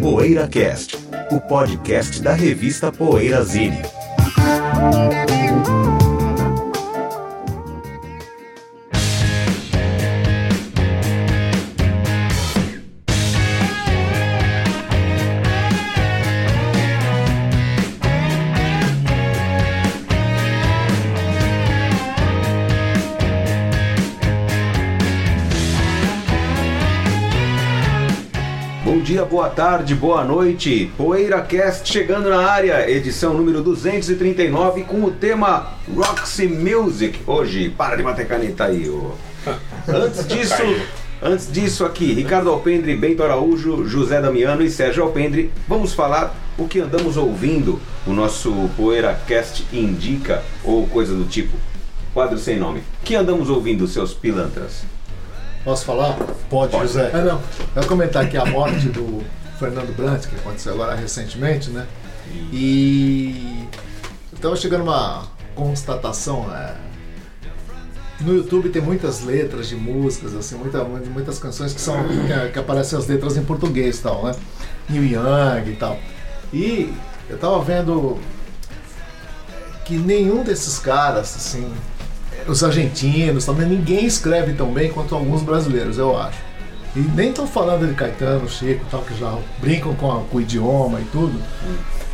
PoeiraCast, o podcast da revista Poeirazine. Boa tarde, boa noite. PoeiraCast chegando na área, edição número 239 com o tema Roxy Music. Hoje, para de bater caneta aí, ô. Antes disso, antes disso aqui, Ricardo Alpendre, Bento Araújo, José Damiano e Sérgio Alpendre, vamos falar o que andamos ouvindo. O nosso PoeiraCast indica ou coisa do tipo. Quadro sem nome. O que andamos ouvindo, seus pilantras? Posso falar? Pode, Pode. José. Ah, não. Eu vou comentar aqui a morte do Fernando Brant, que aconteceu agora recentemente, né? E estava chegando uma constatação. né? No YouTube tem muitas letras de músicas, assim, muita, muitas canções que são que, que aparecem as letras em português e tal, né? Neil Young e tal. E eu tava vendo que nenhum desses caras, assim, os argentinos também, ninguém escreve tão bem quanto alguns brasileiros, eu acho. E nem estou falando de Caetano, Chico, tal, que já brincam com, a- com o idioma e tudo.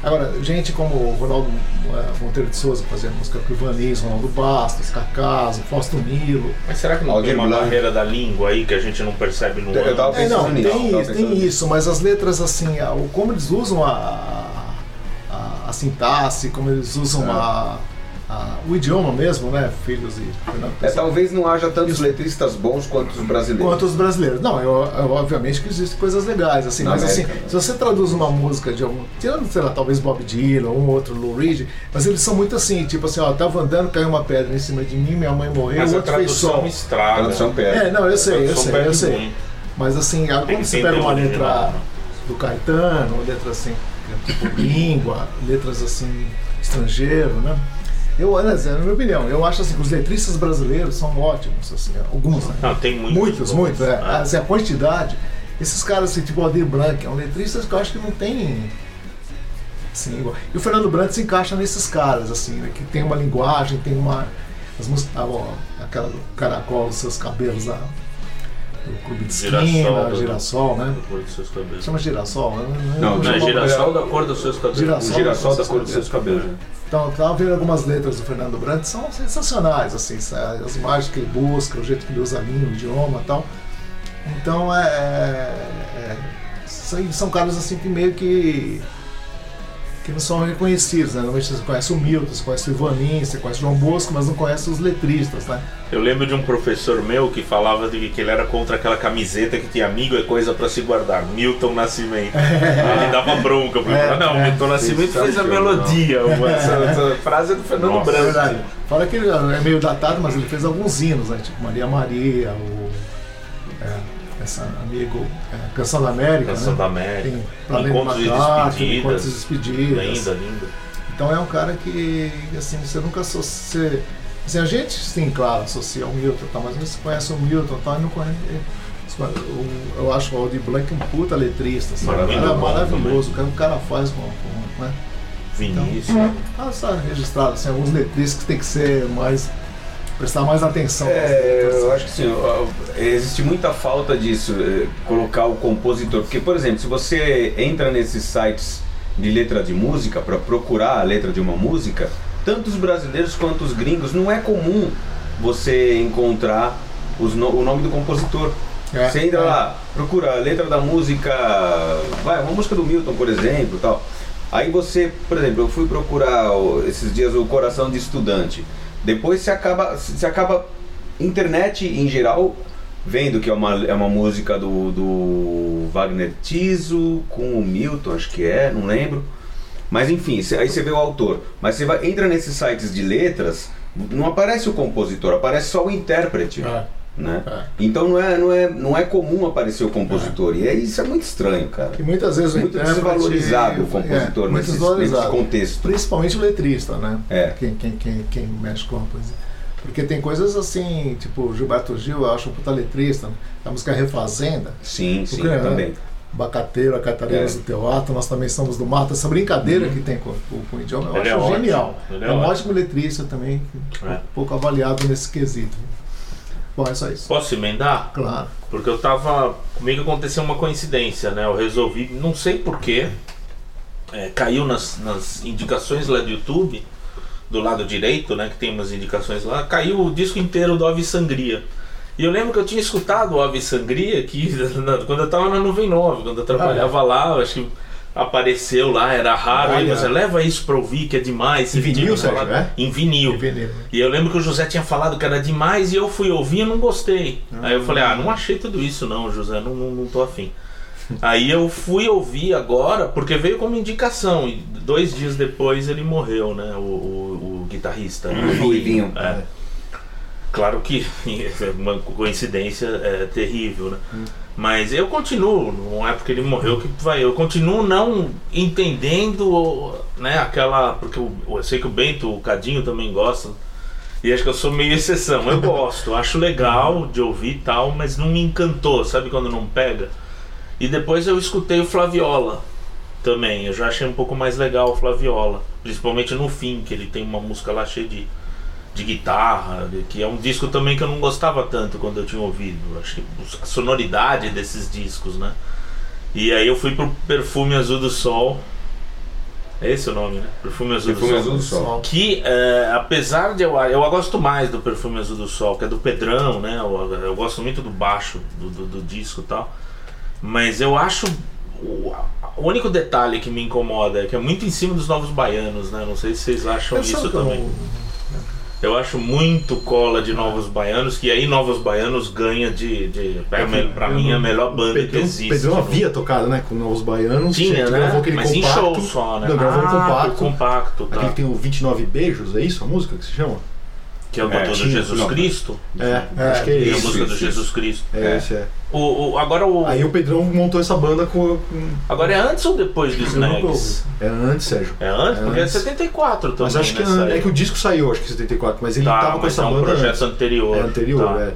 Agora, gente como o Ronaldo eh, Monteiro de Souza fazendo música com o Ivanis, Ronaldo Bastos, Cacaso, Fausto Nilo. Mas será que não Aldir tem uma Blanc. barreira da língua aí que a gente não percebe no Eu tava É, não, nisso, tem, tava isso, tem isso, mas as letras, assim, como eles usam a, a, a sintaxe, como eles usam É. a, a- o idioma mesmo, né, filhos e Fernando É, talvez não haja tantos letristas bons quanto os brasileiros. Quanto os brasileiros. Não, eu, eu- obviamente que existem coisas legais, assim, Na mas América, assim, né? se você traduz uma música de algum. Tirando, sei lá, talvez Bob Dylan, um outro Lou Reed, mas eles são muito assim, tipo assim, ó, tava andando, caiu uma pedra em cima de mim, minha mãe morreu, Mas o a outro fez tradução som. estraga. Tradução perde. É, não, eu sei, eu sei, eu sei. Mas assim, ah, Tem quando que você pega uma letra original. do Caetano, uma letra assim, tipo língua, letras assim, estrangeiro, né? Eu, aliás, é a minha opinião, eu acho assim que os letristas brasileiros são ótimos, assim, alguns, né? Não, tem muitos. Muitos, muitos, é. Ah. Assim, a quantidade. Esses caras, assim, tipo o Aldir Blanc, é um letrista que eu acho que não tem. Assim, igual. E o Fernando Brandt se encaixa nesses caras, assim, né, que tem uma linguagem, tem uma. As músicas. ah, ó, aquela do caracol dos seus cabelos lá. Do clube de esquina, Girassol, girassol, né? do cor dos seus cabelos. Chama girassol, né? Não, Não, é Chama- girassol da cor dos seus cabelos. Girassol. Girassol da cor dos seus cabelos. Então, eu tava vendo algumas letras do Fernando Brandt, são sensacionais, assim, as imagens que ele busca, o jeito que ele usa a língua, o idioma e tal. Então, é, é, são, são caras assim que meio que que não são reconhecidos, né? Normalmente você conhece o Milton, você conhece o Ivanin, você conhece o João Bosco, mas não conhece os letristas, né? Eu lembro de um professor meu que falava de que ele era contra aquela camiseta que tinha amigo é coisa pra se guardar. Milton Nascimento. Aí ele dava bronca. Porque É, falava, não, é. Milton Nascimento fez a melodia. Uma- Essa, essa frase é do Fernando É Branco. verdade. Fora que ele é meio datado, mas ele fez alguns hinos, né? Tipo Maria Maria, o. É, essa amigo. É, Canção da América. Canção né? da América. Tem Planeta Encontros de McCartney, Encontros de despedidas. Linda, linda. Então é um cara que, assim, você nunca associa. Assim, a gente, sim, claro, associa ao Milton, tá, mas você conhece o Milton tá, e não conhece. o- Eu acho o Aldir Blanc um puta letrista, assim, cara Maravilhoso maravilhoso, o que o cara faz com. com né? Vinícius. Ah, está registrado, assim, alguns letristas que tem que ser mais. Prestar mais atenção. É, eu acho que sim, existe muita falta disso, eh, colocar o compositor. Porque, por exemplo, se você entra nesses sites de letra de música para procurar a letra de uma música, tanto os brasileiros quanto os gringos, não é comum você encontrar no- o nome do compositor. É, você entra é. lá, procura a letra da música, vai, uma música do Milton, por exemplo, tal. Aí você, por exemplo, eu fui procurar esses dias o Coração de Estudante. Depois você acaba, você acaba internet em geral vendo que é uma, é uma música do, do Wagner Tiso com o Milton, acho que é, não lembro. Mas enfim, cê- aí você vê o autor. Mas você entra nesses sites de letras, não aparece o compositor, aparece só o intérprete. É, Né? é. Então não é, não, é, não é comum aparecer o compositor. E é, isso é muito estranho, cara. E muitas vezes o Muito intérprete- desvalorizado o compositor é, nesses, nesses contextos. Principalmente o letrista, né? É. Quem, quem, quem, quem mexe com a poesia. Porque tem coisas assim, tipo Gilberto Gil, eu acho um puta letrista, né? a música Refazenda. Sim, sim, né, também. Bacateiro, a É. do Teatro, nós também somos do Mato. Essa brincadeira que tem com, com, com o idioma, eu Ele é acho ótimo, genial. ele É, é um ótimo. ótimo letrista também, É. um pouco avaliado nesse quesito. Bom, é só isso. Posso emendar? Claro. Porque eu tava. Comigo aconteceu uma coincidência, né? Eu resolvi, não sei porquê, caiu nas, nas indicações lá do YouTube, do lado direito, né? Que tem umas indicações lá, caiu o disco inteiro do Ave Sangria. E eu lembro que eu tinha escutado o Ave Sangria aqui na- quando eu tava na Nuvem 9, quando eu trabalhava lá, eu acho que apareceu lá, era raro, aí Olha. você leva isso pra ouvir, que é demais. Em vinil, Sérgio, falado- é? Em vinil. Veneno. E eu lembro que o José tinha falado que era demais e eu fui ouvir e não gostei. Aí eu falei, ah, não achei tudo isso não, José, não, não, não tô afim. Aí eu fui ouvir agora, porque veio como indicação, e dois dias depois ele morreu, né? O, o, o guitarrista. O Ruivinho. É. Claro que é uma coincidência é, terrível, né? Mas eu continuo, não é porque ele morreu que vai. Eu continuo não entendendo, né, aquela. Porque eu, eu sei que o Bento, o Cadinho também gosta. E acho que eu sou meio exceção. Eu gosto, acho legal de ouvir e tal, mas não me encantou, sabe quando não pega? E depois eu escutei o Flaviola também. Eu já achei um pouco mais legal o Flaviola. Principalmente no fim, que ele tem uma música lá cheia de, de guitarra, que é um disco também que eu não gostava tanto quando eu tinha ouvido. Acho que a sonoridade desses discos, né? E aí eu fui pro Perfume Azul do Sol. É esse o nome, né? Perfume Azul Perfume do Sol. Azul do Sol. Que, é, apesar de eu, eu gosto mais do Perfume Azul do Sol, que é do Pedrão, né? Eu, eu gosto muito do baixo do, do, do disco e tal. Mas eu acho. O, o único detalhe que me incomoda é que é muito em cima dos novos baianos, né? Não sei se vocês acham Eu isso que eu- também. Eu acho muito cola de Novos Baianos, que aí Novos Baianos ganha de. de pra, me- pra mim, a não- melhor banda que Pedrão, existe. Pedrão né? havia tocado, né? Com Novos Baianos. Tinha, que né? Gravou aquele Mas em compacto. show só, né? Não, gravou um Ah, compacto. compacto, tá. Aquele que tem o 29 Beijos, é isso a música que se chama? Que é o É, do tinha, Jesus não. Cristo. É, É, acho que é É a isso. música do isso, Jesus Cristo. É, É. esse é. O, o- agora o. Aí o Pedrão montou essa banda com. Agora é antes ou depois do Snags? É antes, Sérgio. É antes? É Porque é antes. 74 também. Mas acho que né, é, é que o disco saiu, acho que em 74, mas ele Tá, tava com essa é um banda projeto antes. anterior. É anterior, tá. é.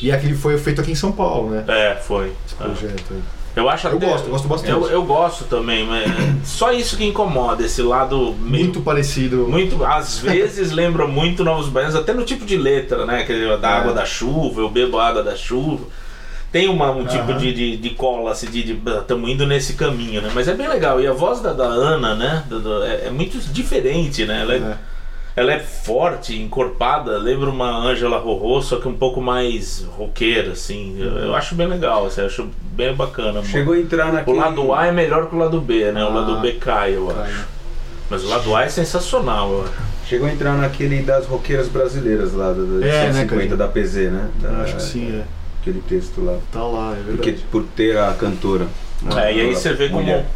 E aquele foi feito aqui em São Paulo, né? É, foi. Esse É. projeto aí. Eu acho Eu até- gosto, eu gosto bastante. Eu, eu gosto também, mas só isso que incomoda, esse lado meio. Muito parecido. Muito, às vezes lembra muito Novos Baianos, até no tipo de letra, né? Aquele da É. água da chuva, eu bebo a água da chuva. Tem uma, um tipo Aham. de, de, de cola, assim, de estamos indo nesse caminho, né? Mas é bem legal. E a voz da, da Ana, né? do- do- é, é muito diferente, né? Ela é, É. ela é forte, encorpada, lembra uma Ângela Rorô, só que um pouco mais roqueira, assim. Eu, eu acho bem legal, assim, eu acho bem bacana. mano. Chegou a entrar O naquele... lado A é melhor que o lado B, né? O Ah, lado B cai, eu Cai, acho. né? Mas o lado A é sensacional, eu acho. Chegou a entrar naquele das roqueiras brasileiras lá, da, da É, né, 150 Cadinho? da PZ, né? Da- Acho que sim, é. Aquele texto lá. Tá lá, é Porque verdade. por ter a cantora. É, e aí você vê como Mulher.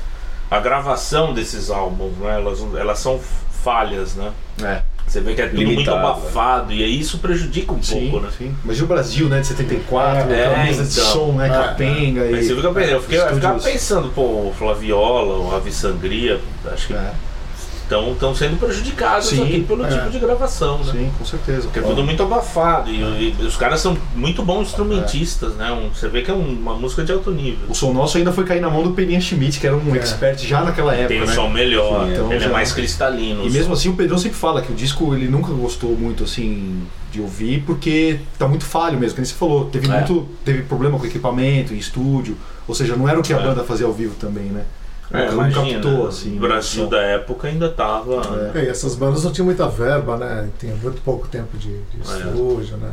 a gravação desses álbuns, né? Elas, elas são falhas, né? É. Você vê que é tudo muito Limitado, abafado e aí isso prejudica um Sim, pouco, né? sim. Mas e o Brasil, né, de 74, É, aquela mesa de então. som, né, É, capenga Mas e... você fica, eu, fiquei, eu ficava pensando, pô, o Flaviola, o Ave Sangria, acho que É, estão sendo prejudicados Sim, aqui pelo é. tipo de gravação, né? sim, com certeza. Porque é tudo muito abafado e, e os caras são muito bons instrumentistas, né? Um- você vê que é um- uma música de alto nível. O som nosso ainda foi cair na mão do Peninha Schmidt, que era um É. expert já naquela época, Tem um né? som melhor, Sim, então ele é já- mais cristalino. E o mesmo assim o Pedrão sempre fala que o disco ele nunca gostou muito assim de ouvir porque tá muito falho mesmo, como você falou, teve É. muito teve problema com equipamento em estúdio, ou seja, não era o que a É. banda fazia ao vivo também, né? É, não imagina, captou assim. o Brasil né? da época ainda tava. É. É, e essas bandas não tinham muita verba, né? Tinha muito pouco tempo de, de É. estúdio, né?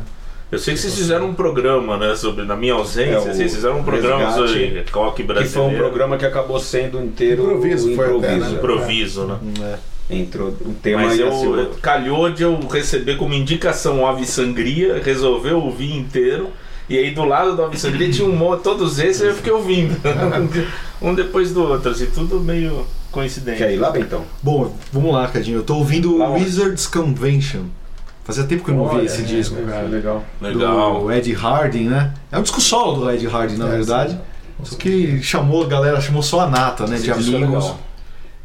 Eu sei que vocês fizeram um programa, né, sobre na minha ausência, É, vocês fizeram um programa Resgate, sobre rock Que brasileiro. foi um programa que acabou sendo inteiro Improviso, foi até, improviso. né? improviso, né? É. Entrou o tema Mas eu, outro. calhou de eu receber como indicação Ave Sangria, resolveu ouvir inteiro. E aí do lado do Ave Sangria tinha um monte, todos esses eu fiquei ouvindo. um depois do outro, assim, tudo meio coincidente. Quer ir lá, Bentão? Bom, vamos lá, Cadinho. Eu tô ouvindo Lá onde? Wizards Convention. Fazia tempo que eu não vi esse é, disco, é, cara. legal. Legal. Do Ed Harding, né? É um disco solo do Ed Harding, na É, verdade. sim. Só que chamou a galera, chamou só a nata, né? Esse de é amigos.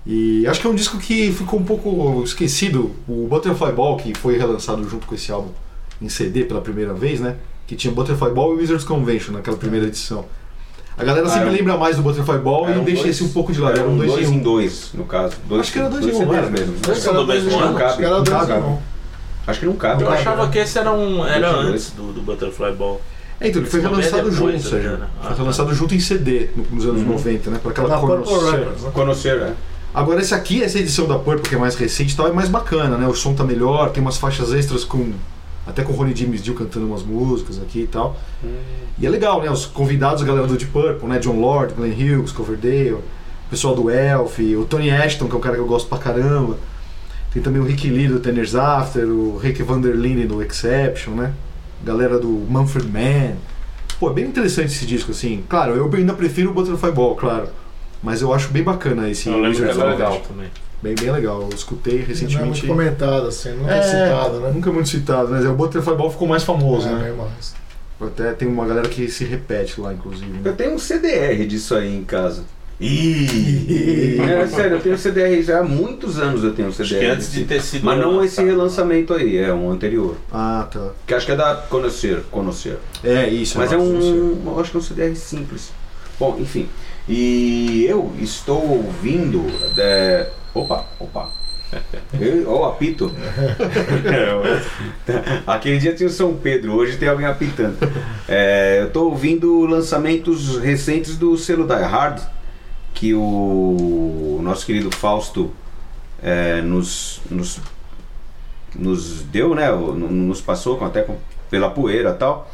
E acho que é um disco que ficou um pouco esquecido. O Butterfly Ball, que foi relançado junto com esse álbum em CD pela primeira vez, né? Que tinha Butterfly Ball e Wizards Convention naquela primeira edição. A galera sempre Ah, lembra mais do Butterfly Ball e deixa dois- esse um pouco de lado. Era um dois, 2 em em 1. dois, no caso. Dois, Acho que era dois em um, CDs era. mesmo. Dois são do mesmo Não ano? cabe. Acho que era Não dois cabe. irmãos. Acho que não cabe. Eu achava que esse era um. Era Dois. antes do, do Butterfly Ball. É, então ele foi é relançado depois, junto, Sérgio. né? Ah, Foi tá. relançado junto em CD no- nos anos 90, né? Por aquela Conocer. Né? Agora esse aqui, essa edição da Purple, que é mais recente e tal, é mais bacana, né? O som tá melhor, tem umas faixas extras com. Até com o Ronnie James Dio cantando umas músicas aqui e tal. E é legal, né? Os convidados, a galera do Deep Purple, né? John Lord, Glenn Hughes, Coverdale, o pessoal do Elf, o Tony Ashton, que é um cara que eu gosto pra caramba. Tem também o Rick Lee do Tenors After, o Rick Van der Linden do Exception, né? Galera do Mumford Man. Pô, é bem interessante esse disco, assim. Claro, eu ainda prefiro o Butterfly Ball, claro. Mas eu acho bem bacana esse Eu lembro que of legal também. Bem, bem legal. Eu escutei Não é recentemente. muito comentado, assim, nunca É, citado, né? Nunca muito citado, mas é, o Butterfly Ball ficou mais famoso, É, né? bem mais. Até tem uma galera que se repete lá, inclusive. né? Eu tenho um CDR disso aí em casa. Ih! É sério, eu tenho CDR já há muitos anos eu tenho um Acho CDR. que antes de ter sido. Mas não esse relançamento aí, é um anterior. Ah, tá. Que acho que é da Conhecer, Conhecer. É isso. Mas é sei. um, eu acho que é um CDR simples. Bom, enfim. E eu estou ouvindo. é, Opa, opa. Eu, ó, apito. Aquele dia tinha o São Pedro, hoje tem alguém apitando. É, eu estou ouvindo lançamentos recentes do selo Die Hard, que o nosso querido Fausto é, nos, nos, nos deu, né? Nos passou até com- pela poeira e tal.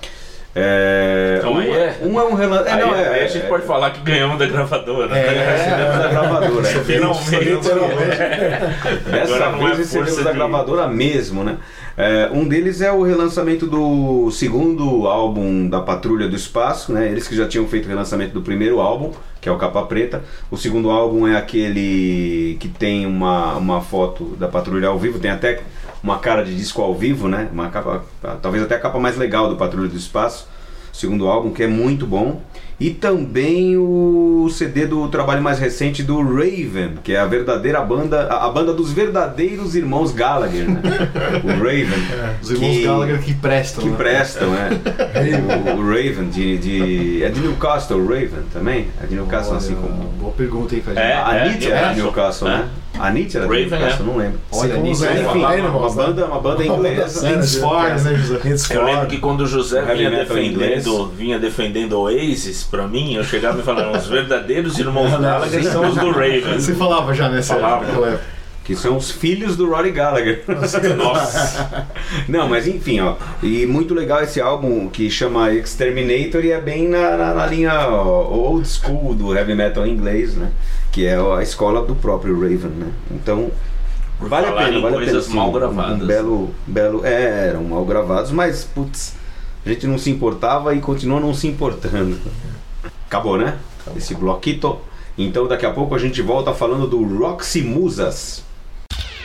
É, Então um, aí é- um é um relan- é, não, é, aí a gente é- pode falar que ganhamos da gravadora. né? recebemos da gravadora. é. Finalmente. Dessa Agora não vez é recebemos da gravadora mesmo, né? É, um deles é o relançamento do segundo álbum da Patrulha do Espaço, né? Eles que já tinham feito o relançamento do primeiro álbum, que é o Capa Preta. O segundo álbum é aquele que tem uma, uma foto da Patrulha ao vivo, tem até uma cara de disco ao vivo, né? Uma capa, talvez até a capa mais legal do Patrulha do Espaço. Segundo álbum, que é muito bom. E também o CD do trabalho mais recente do Raven, que é a verdadeira banda, a banda dos verdadeiros irmãos Gallagher, né? o Raven. Os irmãos que- Gallagher que prestam, que né? prestam, é. o, o Raven de, de. É de Newcastle, o Raven também? É de Newcastle, assim Olha, como. Boa pergunta, hein, Cadinho? É, A Nietzsche era de Newcastle, É. né? A Nietzsche era de Raven, Newcastle, é. não lembro. Olha, enfim, Animals, uma né? banda, uma banda Uma banda inglesa. Inspired, né, José? Eu lembro que quando o José vinha defendendo, vinha defendendo Oasis pra mim, eu chegava e falava, os verdadeiros irmãos Gallagher são os do Raven. Você falava já nessa Falava. época. Que são os filhos do Rory Gallagher. Nossa. Não, mas enfim, ó. E muito legal esse álbum que chama Exterminator e é bem na, na, na linha ó, old school do heavy metal inglês, né? Que é a escola do próprio Raven, né? Então, Por vale a pena, vale a pena. coisas sim. mal Um- gravadas. Um belo, belo. É, eram mal gravados, mas, putz, a gente não se importava e continua não se importando. Acabou, né? Esse bloquito. Então daqui a pouco a gente volta falando do Roxy Musas.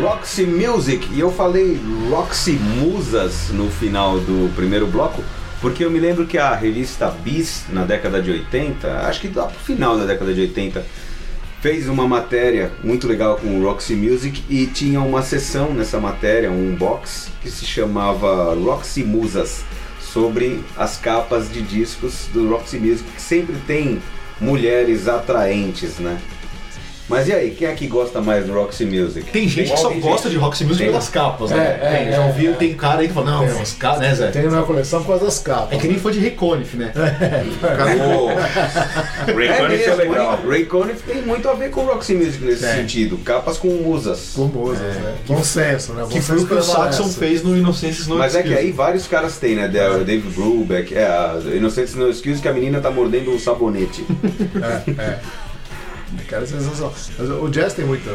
Roxy Music, e eu falei Roxy Musas no final do primeiro bloco, porque eu me lembro que a revista Bis, na década de 80, acho que lá pro final da década de 80, fez uma matéria muito legal com Roxy Music e tinha uma sessão nessa matéria, um box, que se chamava Roxy Musas, sobre as capas de discos do Roxy Music, que sempre tem mulheres atraentes, né? Mas e aí, quem é que gosta mais do Roxy Music? Tem gente que só gosta de Roxy Music Tem. pelas capas, né? É, é, Tem, já é, ouviu, é. tem cara aí que fala, não, Tem. as capas, né, Zé? Tem na minha coleção por causa das capas. É que nem foi de Reconif, né? O Ray é Conniff é mesmo, legal. Ray Conniff tem muito a ver com o Roxy Music nesse É. sentido. Capas com musas. Com musas, né? Bom senso, né? Bom Que foi o que o. Saxon fez no Innocence No Mas é que aí vários caras têm, né? Da- O Dave Brubeck, é, a Inocentes No Excuse que a menina tá mordendo um sabonete. É, é. Cara, sensacional. Mas o jazz tem muito.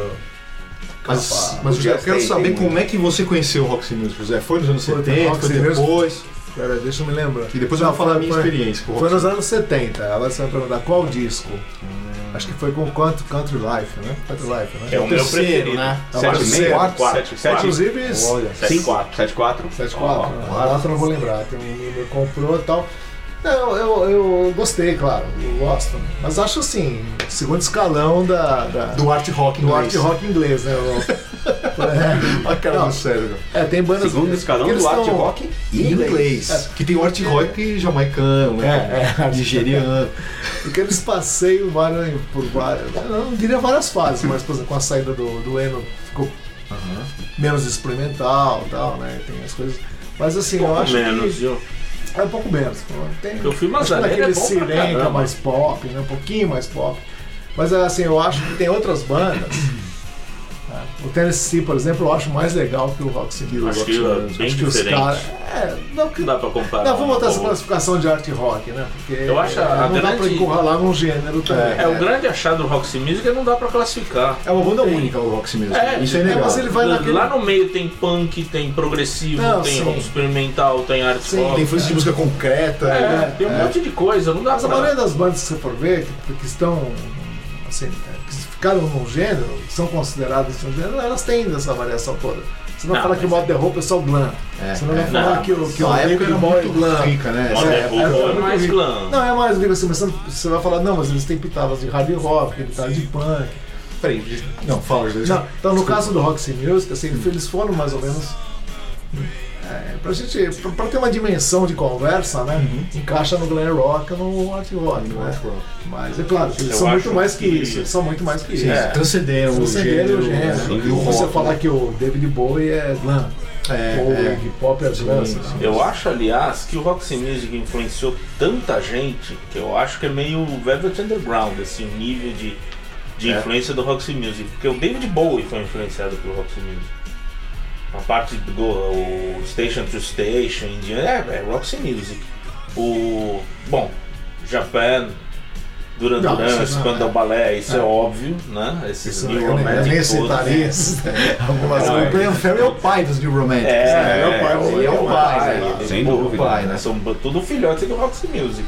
Mas, mas O Zé, eu jazz quero tem- saber tem como muito. é que você conheceu o Roxy Music, Zé. Foi nos anos Foi no 70, Roxy foi Music. depois. Pera, deixa eu me lembrar. E depois eu vou falar a minha foi- experiência com o Foi nos anos 70. Agora você vai perguntar qual disco. Acho que foi com Country, Country Life, né? Country Life, né? É o meu terceiro, preferido. né? É o Sete e meio? quarto, Quatro, Sete- quatro. Inclusive, Olha, 7-4. 7-4? 74. A data eu não vou lembrar. Tem um comprou e tal. Não, eu, eu gostei, claro. Eu gosto. Mas acho assim, segundo escalão da, da- Do art rock do inglês. art rock inglês, né? O- A cara Não. do cérebro. É, tem bandas. Segundo escalão do art rock Em inglês. Que tem o art rock jamaicano, né? É, é. Nigeriano. Porque eles passeiam várias, por várias. Eu não diria várias fases, mas por exemplo, com a saída do, do Eno ficou menos experimental e tal, né? Tem as coisas. Mas assim, eu Pouco acho menos, que. viu? É um pouco menos. Tem, Eu fui acho que é Sirenca mais pop, né? Um pouquinho mais pop. Mas assim, eu acho que tem outras bandas. O Tennessee, por exemplo, eu acho mais legal que o Roxy Music. Acho que é bem Acho que os diferente. caras. É, não, que, Não dá pra comparar. não, vamos botar essa classificação de art rock, né? Porque Eu acho a é, não dá pra grande- encurralar num gênero também. É, o grande achado do Roxy Music é não dá pra classificar. É uma banda única o Roxy Music. É, Isso é é, legal. mas ele vai naquele- Lá no meio tem punk, tem progressivo, Não, tem sim. rock experimental, tem art Sim, rock. Tem influência de música concreta. É, né? tem um monte de coisa, não dá Mas a pra. maioria das bandas que você for ver, que, que estão. Assim, é, ficaram num gênero, são consideradas um gênero, elas têm essa variação toda. Você não, Não, fala que o modo de roupa é só glam. É, Você não vai é. falar Não. que o, que o A época David era é muito glam. rica, né? Modern É, é, é, muito mais glam. Não, é mais digo assim, mas você, não- você vai falar, não, mas eles têm pitadas de hard rock, pitadas de punk. Peraí, não, fala. Não, então no caso do Roxy Music, assim, eles foram mais ou menos. É, pra gente. Pra, pra ter uma dimensão de conversa, né? Encaixa no glam rock ou no art rock, No né? rock. Mas é claro, eles Eu são muito mais que que- isso. Eles são muito mais que Sim, isso. É. transcenderam o Transcenderam gênero. o gênero. né? E o você rock. falar que o David Bowie é glam, É, ou é. hip hop é glam. Sim, sim. Eu acho, aliás, que o Roxy Music influenciou tanta gente que eu acho que é meio Velvet Underground, assim, o nível de, de É. influência do Roxy Music. Porque o David Bowie foi influenciado pelo Roxy Music. A parte do o Station to Station, Indiana, é, é Roxy Music. O. Bom, Japan, Duran Duran, Spandau é. Ballet, isso é, É. óbvio, né? Esses Isso New nem, eu Romantic nem citaria esses- algumas O é. coisas. Brian Ferry é o pai dos New Romantics. É, né? é o pai, ele é o pai, né? Sem dúvida. o pai, né? São tudo filhotes do Roxy Music.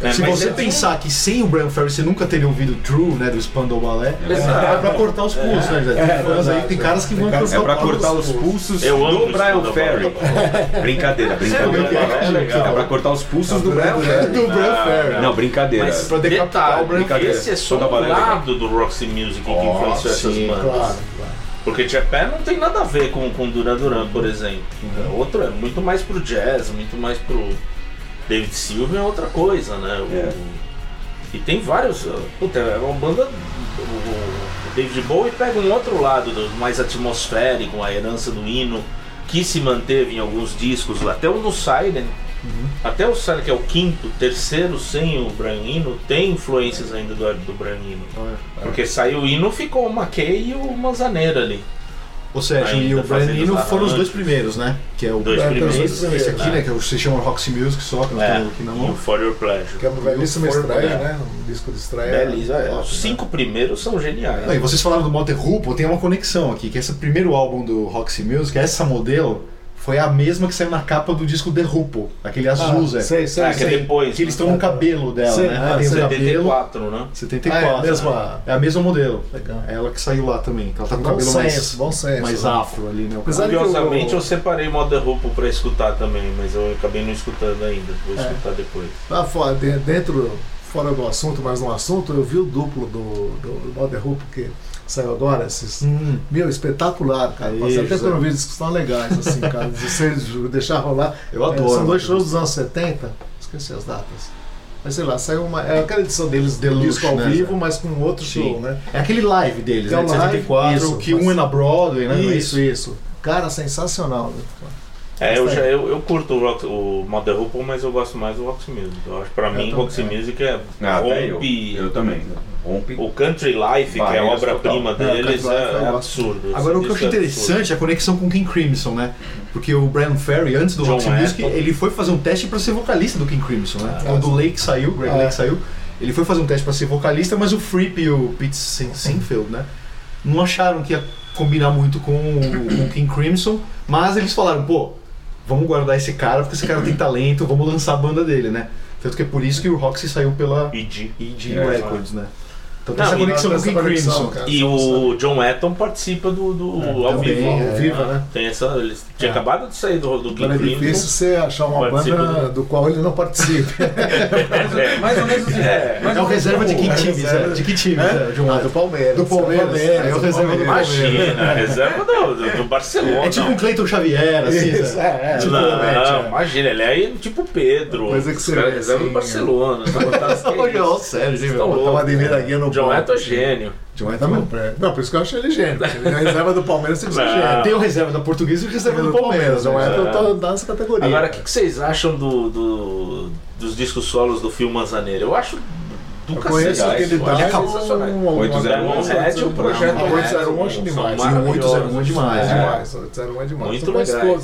Né? Se Mas você é- pensar que sem o Brian Ferry você nunca teria ouvido True, né, do Spandau Ballet, Exato. é pra cortar os pulsos, né, Zé? Tem É, fãs aí, tem é. caras que Tem vão caras- É pra cortar os pulsos. do Brian Ferry. brincadeira, brincadeira. É, É pra cortar os pulsos do Brian Ferry. Do Brian Ferry. Não, brincadeira. Mas Pra decapitar o Brian Ferry. esse é só legal. lado do Roxy Music que influenciou essas bandas. Claro, claro. Porque Japan não tem nada a ver com, com Duran Duran, por exemplo. Uhum. Outro é muito mais pro jazz, muito mais pro David Silver é outra coisa, né? O- É. E tem vários. uh, Puta, é uma banda. O, o David Bowie pega um outro lado, do, mais atmosférico, a herança do hino, que se manteve em alguns discos, até o no Siren. Uhum. Até o Siren, que é o quinto, terceiro sem o Brian Eno, tem influências ainda do, do Brian Eno. Porque saiu o hino, ficou o McKay e o Manzaneira ali. Ou seja, e o Brian Eno foram os dois primeiros, né? Que é o Dois É, primeiros. dois primeiros. esse aqui, né? Que se chama Roxy Music só, que nós É, temos aqui na e mão. o For Your Pleasure. Que é uma belíssima estreia, é. né? Um disco de estreia. Beleza, é. Os né? cinco primeiros são geniais. Não, e vocês falaram do Motor Hoople, tem uma conexão aqui, que esse primeiro álbum do Roxy Music, essa modelo, foi a mesma que saiu na capa do disco The Hoople, aquele azul, Ah, Zé. sei, sei, Ah, que é sei. depois. Que eles estão no cabelo dela, Sei, né? ah, tem o sei. cabelo. 74, né? 74. Ah, é a mesma- É a mesma modelo. Legal. É ela que saiu lá também. Ela tá com o Bom cabelo senso, mais, bom senso. mais né? afro ali, né? o Apesar Curiosamente que o- eu separei Mother Hoople pra escutar também, mas eu acabei não escutando ainda. Vou É. escutar depois. Ah, fora, de- dentro, fora do assunto, mas no assunto, eu vi o duplo do, do, do Mother Hoop que saiu agora, esses. Hum, Meu, espetacular, cara. Passei até por é. um vídeo que estão legais, assim, cara. De vocês deixar rolar. eu É, adoro. são dois shows dos anos 70. Esqueci as datas. Mas sei lá, saiu uma. É aquela edição deles do Deluxe, ao né, vivo, mas com outro Sim. show, né? É aquele live deles, É né? o De live, 74, isso, que mas- um é na Broadway, né? é Isso, isso. Cara, sensacional. né? É, eu, já, eu, eu curto o, rock, o Mother Hoople, mas eu gosto mais do Roxy Music. Eu acho pra Eu mim, Roxy é. Music é Ah, até eu, rompe. eu também. Rompe. O Country Life, que é obra-prima. É, deles, é, é gosto. absurdo. Agora, o que eu acho é interessante é a conexão com King Crimson, né? Porque o Brian Ferry, antes do John Roxy Music, Wetton. ele foi fazer um teste pra ser vocalista do King Crimson, né? Ah, Quando o Lake saiu, o Greg Ah, é. Lake saiu, ele foi fazer um teste pra ser vocalista, mas o Fripp e o Pete Sin- Sinfield, né? Não acharam que ia combinar muito com o, com o King Crimson, mas eles falaram, pô, vamos guardar esse cara, porque esse cara tem talento, vamos lançar a banda dele, né? Tanto que é por isso que o Roxy saiu pela EG. EG É, Records, né? Então tem Não, essa e conexão com o essa King conexão, Crimson. cara. E o John Etton participa do, do ao também, vivo. é. Ao vivo, né? Tem essa, ele tinha É. acabado de sair do, do King Agora é Crimson. difícil você achar uma Participa banda do- do qual ele não participe. É, Mais ou menos assim. É, mais É o menos reserva de como- que time, Zé? De que time, Zé? John Ah, Wetton? do Palmeiras. Do Palmeiras. É o do reserva do Palmeiras. Imagina, reserva do, do, do Barcelona. É tipo um Cleiton Xavier, assim, Isso, é, é, Tipo, não, é. imagina, ele é tipo Pedro. Coisa que Os você caras vê, reserva do assim, Barcelona. Olha, ó, sério, gente, Estão meu. Botar uma Ademir Guia no John banco, Etton é assim. gênio. John não, é- não, por isso que eu acho ele gênio. Ele é reserva do Palmeiras, ser Não. gênio. Tem o reserva da portuguesa e o reserva do Palmeiras. John né? É. tá nessa categoria. Agora, o que, que vocês acham do, do- dos discos solos do Phil Manzaneira? Eu acho do Eu cacete. conheço da acho acabou. sensacional. um, 801 Red, o projeto Ah, 801 Red, acho demais. maravilhosos. 801 é demais, É né? demais, 801 é demais.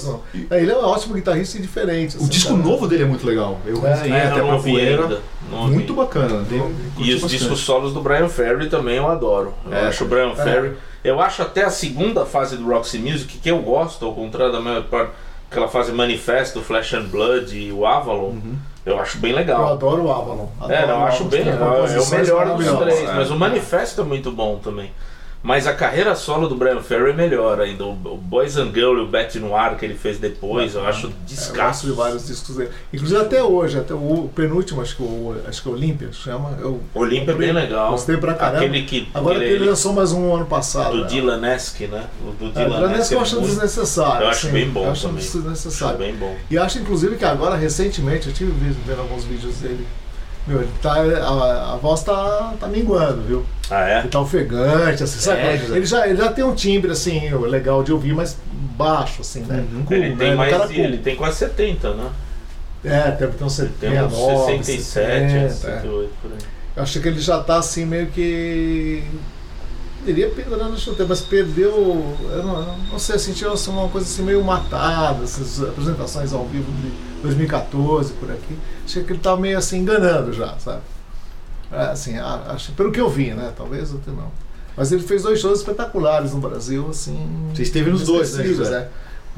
Muito. É, Ele é um ótimo guitarrista e diferente. O assim, disco novo dele é muito legal. Eu É, resenhei É, até pra poeira. Não ouvi. Muito bacana. E os bastante. discos solos do Brian Ferry também eu adoro. Eu É. acho o Brian É. Ferry. Eu acho até a segunda fase do Roxy Music, que eu gosto, ao contrário da maior parte, aquela fase Manifesto, Flesh and Blood e o Avalon, eu acho bem Eu legal. adoro o Avalon. É, Adoro não, o eu acho bem, tem é, é o composições melhor dos três, é. mas o Manifesto é muito bom também. Mas a carreira solo do Brian Ferry é melhor ainda. O o Boys and Girl e o Bet Noir que ele fez depois, eu acho É, eu descasso. de vários discos dele. Inclusive até hoje, até o penúltimo, acho que o acho que é Olímpia chama. Eu Olímpia é bem legal. Gostei pra caramba. Aquele que. Agora que ele lançou mais um ano passado. do né? Dylan-esque, né? O do É, Dylan Dylan eu acho desnecessário. Eu acho assim. bem bom Eu acho também. Acho desnecessário. bem bom. E acho inclusive que agora, recentemente, eu tive vendo alguns vídeos dele. Meu, ele tá, a, a voz tá, tá minguando, viu? Ah, é? Ele tá ofegante, assim, sabe? É, ele, já, ele já tem um timbre, assim, legal de ouvir, mas baixo, assim, né? Uhum. Cool, ele né? tem Um mais. cool. Ele tem quase 70, né? É, tem, tem uns Tem uns 69, 67, 60, é. 68 por aí. Eu acho que ele já tá assim meio que. Iria pendurando no chuteiro, mas perdeu. Eu não, eu não sei, eu senti assim, uma coisa assim meio matada, essas apresentações ao vivo de 2014 por aqui. Achei que ele tava meio assim enganando já, sabe? É, assim, acho, pelo que eu vi, né? Talvez outro não. Mas ele fez dois shows espetaculares no Brasil, assim. Você esteve nos dois, né, é. Um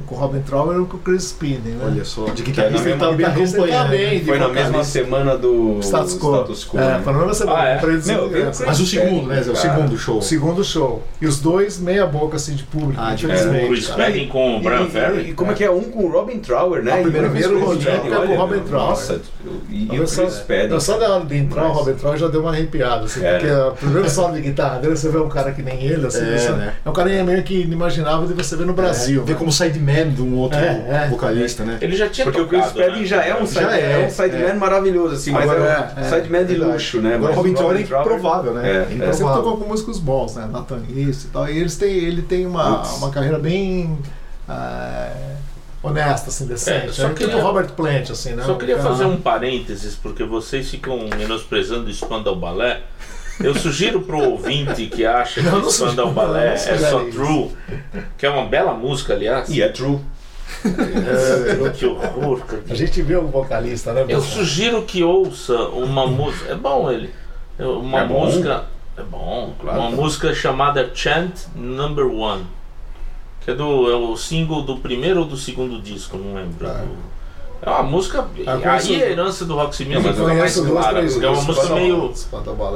com o Robin Trauer e com o Chris Spinning, né? Olha só, de É, guitarrista ele tá tá acompanhado. bem, de Foi na mesma semana do Status Quo. Status Quo, é, né? foi na mesma semana. Ah, é? Meu, nessa. Mas o segundo, né, Zé? O Cara, segundo show. O segundo show. E os dois meia boca assim de público. Ah, de infelizmente, O Chris cara. Spedding com o Brian E- Ferry. E, como é que é? Um com o Robin Trower, né? Ah, o Spedding, Rodrigo é com o Robin Trower. Nossa, e, e Eu o Chris Spedding. eu só da hora de entrar, o. Robin Troy já deu uma arrepiada, assim, É. porque o primeiro solo de guitarra dele, você vê um cara que nem ele, assim, É, né? é um cara meio que inimaginável de você ver no Brasil. Né? como sideman de um outro É, é. vocalista, né? Ele já tinha Porque o Chris tocado, Spedding né? já é um, side, Já é, é um sideman é. maravilhoso, assim, mas Agora, é um é, é, sideman de luxo, né? Agora o Mas Robin Trower é Trower- improvável, né? É, é. Ele sempre tocou com músicos bons, né? Nathan East e tal. E eles têm, ele tem uma, uma carreira bem ah, honesta, assim, decente. É, só É, queria- tipo o Robert Plant, assim, né? Só queria fazer um parênteses, porque vocês ficam menosprezando o Spandau Ballet. Eu sugiro pro ouvinte que acha que não Spandau Ballet não é sugere só isso. true, que é uma bela música, aliás. E é true. É, que horror. cara. A gente viu o vocalista, né? Eu sugiro que ouça uma música. É bom ele. Uma É bom? música. É bom, Claro. Uma música chamada Chant Number One. Que é, do, é o single do primeiro ou do segundo disco, não lembro. Ah. É uma música. Ah, eu conheço- aí é a herança do Roxy Music fica mais duas, clara. três é uma música meio.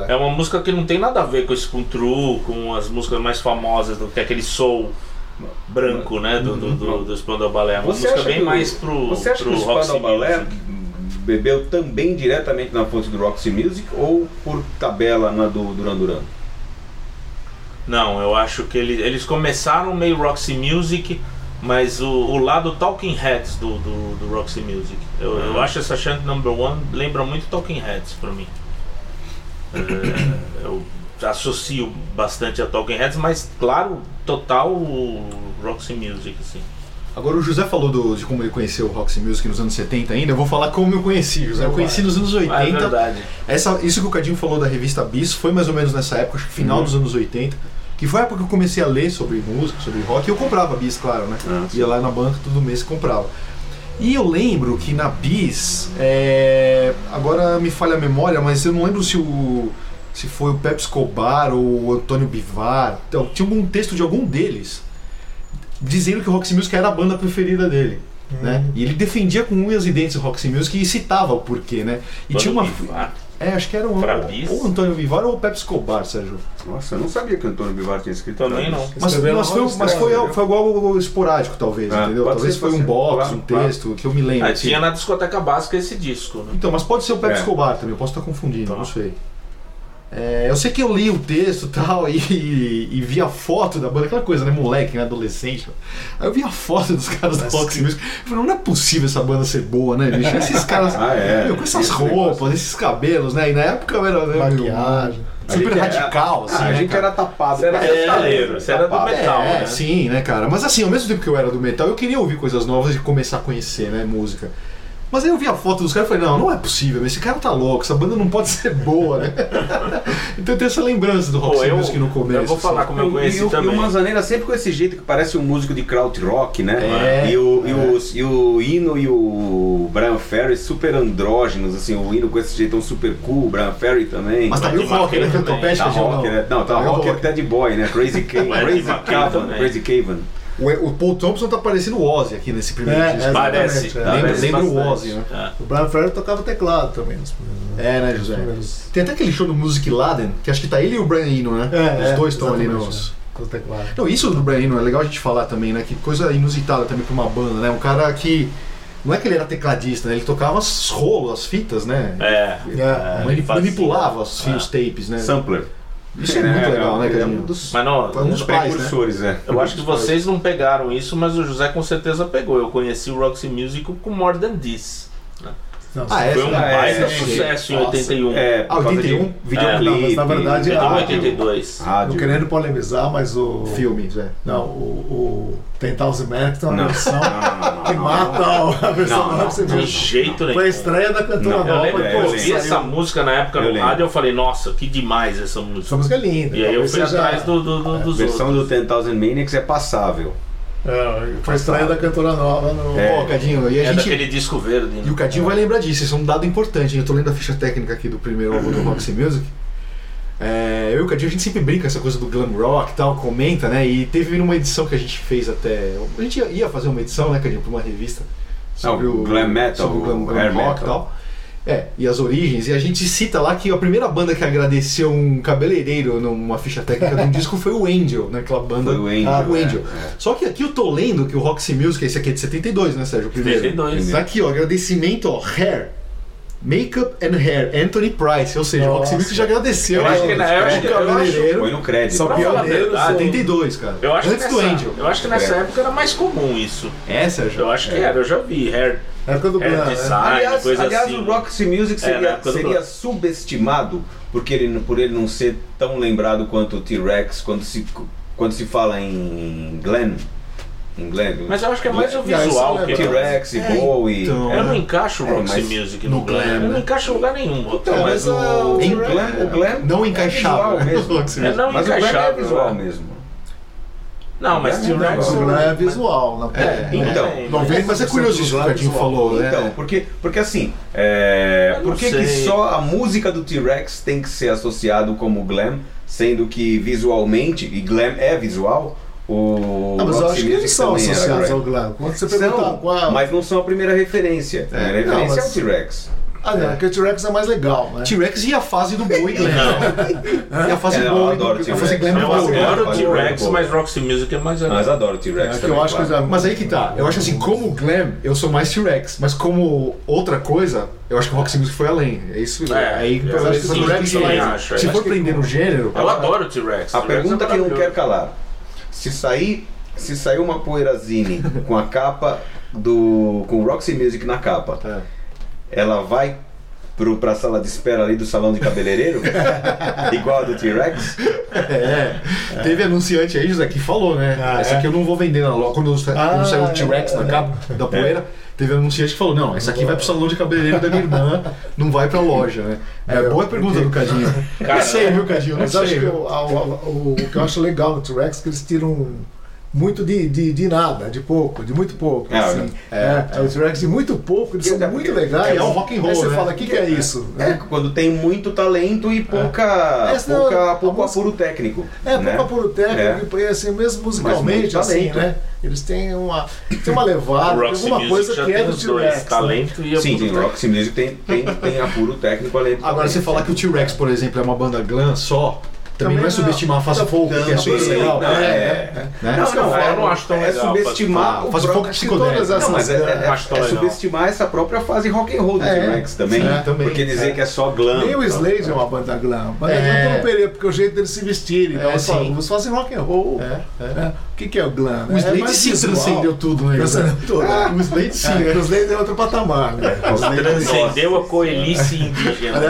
É uma música que não tem nada a ver com esse com true, com as músicas mais famosas, do que é aquele soul branco, né? Do, do, do, do Spandau Ballet. É uma Você música bem que o- mais pro, Você acha que pro o Roxy Spandau Ballet Music. bebeu também diretamente na fonte do Roxy Music ou por tabela na do Duran Duran? Não, eu acho que eles, eles começaram meio Roxy Music, Mas o, o lado Talking Heads do, do, do Roxy Music. Eu, eu acho essa Chant Number One lembra muito Talking Heads pra mim. É, eu associo bastante a Talking Heads, mas claro, total Roxy Music, assim. Agora o José falou do- de como ele conheceu o Roxy Music nos anos 70 ainda, eu vou falar como eu conheci, José. Eu conheci nos anos 80. Ah, é verdade. Essa, isso que o Cadinho falou da revista Bis foi mais ou menos nessa época, acho que final dos anos 80. Que foi a época que eu comecei a ler sobre música, sobre rock, e eu comprava Bis, claro, né? Ah. Ia lá na banca todo mês e comprava. E eu lembro que na Bis, é, agora me falha a memória, mas eu não lembro se o se foi o Pep Escobar ou o Antônio Bivar. Então, tinha um texto de algum deles dizendo que o Roxy Music era a banda preferida dele. Né? E ele defendia com unhas e dentes o Roxy Music e citava o porquê, né? E tinha uma. Bivar. É, acho que era um, Pra ou, bis? ou Antônio Vivar ou o Pepe Escobar, Sérgio. Nossa, eu não sabia que o Antônio Bivar tinha escrito Também não. Mas, mas foi, mas foi, viu? foi algo esporádico, talvez, Ah, entendeu? Talvez foi um box, Claro, um claro. texto, que eu me lembro. Ah, tinha na discoteca básica esse disco, né? Então, mas pode ser o Pepe É. Escobar também, eu posso estar confundindo, Tá. não sei. É, eu sei que eu li o texto e tal, e, e vi a foto da banda, aquela coisa, né? Moleque, né? Adolescente. Aí eu vi a foto dos caras da Mas Roxy que- Music. Eu falei, não é possível essa banda ser boa, né, bicho? Esses caras. Ah, é. meu, com essas Esse roupas, negócio. esses cabelos, né? E na época eu era. né, Maquiagem. A Super gente era- radical, assim. A né, gente cara? era tapado. Você era metaleiro, você era do tapado. metal. É, né? sim, né, cara? Mas assim, ao mesmo tempo que eu era do metal, eu queria ouvir coisas novas e começar a conhecer, né, música. Mas aí eu vi a foto dos caras e falei, não, não é possível, esse cara tá louco, essa banda não pode ser boa, né? então eu tenho essa lembrança do Pô, Roxy eu- Music no começo. eu vou falar assim. como eu conheci e, o- também. E o Manzaneira sempre com esse jeito que parece um músico de krautrock, né? É, e, o, e, é. o, e o Ino e o Brian Ferry super andrógenos, assim, o Ino com esse jeitão super cool, o Brian Ferry também. Mas tá meio de rocker, né? Tá que eu não. né? Tá rocker rocker. Ted Boy, né? Crazy Cavan, de. Crazy Cavan. O, o Paul Thompson tá parecendo o Ozzy aqui nesse primeiro É, disco. é. Parece. É. Lembra- parece lembra o. Ozzy, né? É. O Brian Ferry tocava teclado também nos primeiros. É, né, José? primeiros- Tem até aquele show do Music Laden, que acho que tá ele e o Brian Eno, né? É, Os é, dois estão ali nos... é, no teclado. Não, isso do Brian Eno é legal a gente falar também, né? Que coisa inusitada também pra uma banda, né? Um cara que. Não é que ele era tecladista, né? Ele tocava as rolos, as fitas, né? É. É, É, manipulava os fios tapes, né? Sampler. Isso é muito legal, né, Ele é um dos Mas não, Foi um dos pais, né? precursores, é. eu acho que vocês não pegaram isso, mas o José com certeza pegou. Eu conheci o Roxy Music com More Than This. Não, Ah, é? Foi um Ah, é, baita sim. sucesso em Nossa. 81. É, Ah, por causa 81, de videoclipe, não, mas na verdade, rádio, ah, 82. Não rádio. querendo polemizar, mas o. Filmes, é. Não, o, o Ten Thousand Maniacs tem uma Não. versão Não, não, não, que não, mata a versão Não, do não, Roxy De jeito nenhum. Foi a estreia da cantora Não, Eu nova. lembro, É, eu eu lembro. vi essa música na época Eu no lembro. rádio eu falei, nossa, que demais essa música. Essa música é linda. E aí eu fui atrás do, do- do- A dos versão outros. do 10,000 Maniacs é passável. É, foi a estreia da cantora nova no. É. Pô, Cadinho, e a É gente. daquele disco verde. né? E o Cadinho vai lembrar disso, isso é um dado importante. hein? Eu tô lendo a ficha técnica aqui do primeiro álbum do Roxy Music. É, eu e o Cadinho, a gente sempre brinca com essa coisa do glam rock e tal, comenta, né? E teve uma edição que a gente fez até. A gente ia, fazer uma edição, né, Cadinho, pra uma revista. Sobre Não, glam metal, sobre o glam, glam rock metal. e tal. É, e as origens. E a gente cita lá que a primeira banda que agradeceu um cabeleireiro numa ficha técnica de um disco foi o Angel, né? Aquela banda. Foi o Angel, Ah, o é, Angel. é. Só que aqui eu tô lendo que o Roxy Music, esse aqui é de 72, né, Sérgio? O primeiro. 72. Tá aqui, ó, agradecimento, ó, Hair. Makeup and Hair, Anthony Price. Ou seja, o Roxy Nossa. Music já agradeceu. Eu acho que na- eu o que- cabeleireiro. Foi no crédito. Só pioneiros, verdade, 72, cara. Eu acho, que Antes do nessa, Angel. eu acho que nessa É. época era mais comum isso. É, Sérgio? Eu acho que era, eu já vi. Hair, Na época do Glam, né? design, Aliás, coisa aliás assim. o Roxy Music É, seria, do seria subestimado porque ele, por ele não ser tão lembrado quanto o T-Rex quando se, quando se fala em Glenn. Em Glenn. Mas eu acho que é mais o visual eu que. T-Rex e É, Bowie. então. Eu não encaixo o É, Roxy Music no no glam. glam, Eu né? não encaixo em lugar nenhum. Então, mas mas o, o Glenn, o Glenn Não é encaixava. visual mesmo. Roxy É não Mas o Glenn é visual né? mesmo. Não, mas é T-Rex. visual. O Glam é visual. Na É, então, é, Não, vem, mas é curioso isso que o Cadinho falou, né? Então, porque, porque assim, é, por que, só a música do T-Rex tem que ser associado como glam, sendo que visualmente, e glam é visual, o Ah, mas eu acho que eles são associados ao Glam. Quando você pergunta São, qual. mas não são a primeira referência. A primeira não, referência mas- é o T-Rex. Ah, não, porque o T-Rex é mais legal, né? T-Rex e a fase do Bowie Glam. E a fase É, eu adoro T-Rex. Eu Eu adoro. adoro T-Rex, mas Roxy Music é mais Mas legal. adoro o T-Rex É que também, eu acho que claro. já- Mas aí que tá, eu acho assim, como Glam, eu sou mais T-Rex, mas como outra coisa, eu acho que o Roxy Music foi além. É isso. É, aí, eu eu acho que T-Rex também foi- acho, Se eu for que- prender no gênero, Eu adoro o T-Rex. A pergunta é que não maravilhoso. quer calar. Se sair, se saiu uma poeirazine com a capa do. com o Roxy Music na capa, É. ela vai pro, pra sala de espera ali do salão de cabeleireiro? igual a do T-Rex? É, teve anunciante aí, José, que falou, né? Ah, essa é? aqui eu não vou vender na loja. Quando, quando Ah, saiu o T-Rex na é. capa da poeira, teve anunciante que falou: não, essa aqui vai pro salão de cabeleireiro da minha irmã, não vai pra loja, né? É, É, boa pergunta porque- do Cadinho. Cara, não sei, viu, Cadinho? Mas acho que o, a- o- o- o que eu acho legal no T-Rex é que eles tiram muito de, de, de nada, de pouco, de muito pouco. É, assim. é, É, o T-Rex de muito pouco, eles E são até muito porque legais. é um rock and roll, Aí você né? fala, o que, que é isso? É, quando tem muito talento e pouca, Essa não- pouca, pouco música- apuro técnico. É, né? pouco apuro técnico, e assim, mesmo musicalmente, muito assim, talento. né? Eles têm uma, tem uma levada, tem alguma coisa já que é tem do os T-Rex. né? talento e Sim, apuro sim, Roxy Music tem, tem, tem apuro técnico além do Agora, você falar que o T-Rex, por exemplo, é uma banda glam só, também, Também não é subestimar, faz Não, folk, que é super legal. não, É, é, é, né? Não, Não, eu não acho tão é legal, subestimar faz- o pouco psicodélico. todas essas- Não, mas é, é, é subestimar essa própria fase rock and roll do É, T-Rex também. também. Porque dizer que é só glam. Nem o então. Slade é uma banda glam. Banda É. glam eu não perei, porque o jeito deles se vestirem. É, Então, eles falam, sim. eles fazem rock and roll. É, é. O que, que é o glam? O Slade sim transcendeu tudo, né? Transcendeu. Ah, o Slade sim, É, o Slade é outro patamar. Né? O Slade é- Transcendeu a coelice indígena.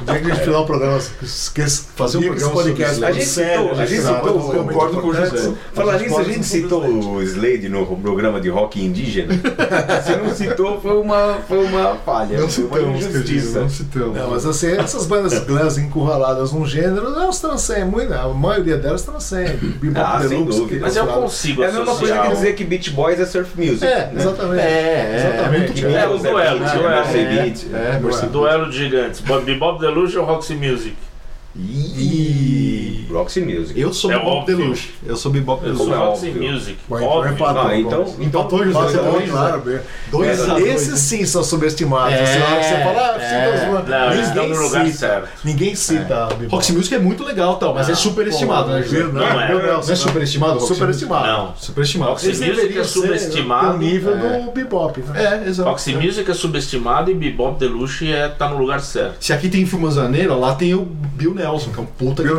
O dia que a gente fizer um programa, esquece, Fazer um programa podcast A gente sério, citou, a gente trata citou, do eu concordo com o. José. Falar nisso, a gente citou Slade. o Slade no programa de rock indígena. Se não citou, foi uma, foi uma falha. Não uma citamos, injustiça. não citamos. Não, mas assim, essas bandas glãs encurraladas num gênero, elas transcendem muito, a maioria delas transcende. Bebop Ah, sem Deluxe, dúvida. Mas eu consigo É a mesma coisa que dizer que Beach Boys é surf music. É, né? exatamente. É, é, Exatamente. É, o Zé duelo, duelo. É, é. Duelo de gigantes. Bebop Ou Roxy Music? Ih, Roxy Music. Eu sou É Bebop óbvio. Deluxe. Eu sou Bebop Eu Deluxe. sou é Roxy óbvio. Music. Então Óbvio. empatou, Ah, então- vamos. Empatou, José. Empatou, Dois, claro, bem. Dois dois, Esses né? sim são subestimados. É, Assim, que você fala, ah, é. bandas. Não, Ninguém no lugar cita. certo. Ninguém cita. Bebop. Roxy Music é muito legal, tal, mas é superestimado, né, José? Não, Não é. Não é superestimado? Superestimado. Não. Superestimado. Roxy Music é subestimado. do nível É. do bebop, né? É, exato. Roxy Music é subestimado e Bebop Deluxe é, tá no lugar certo. Se aqui tem Fumazaneira, lá tem o Bill Nelson, que é um puta Bill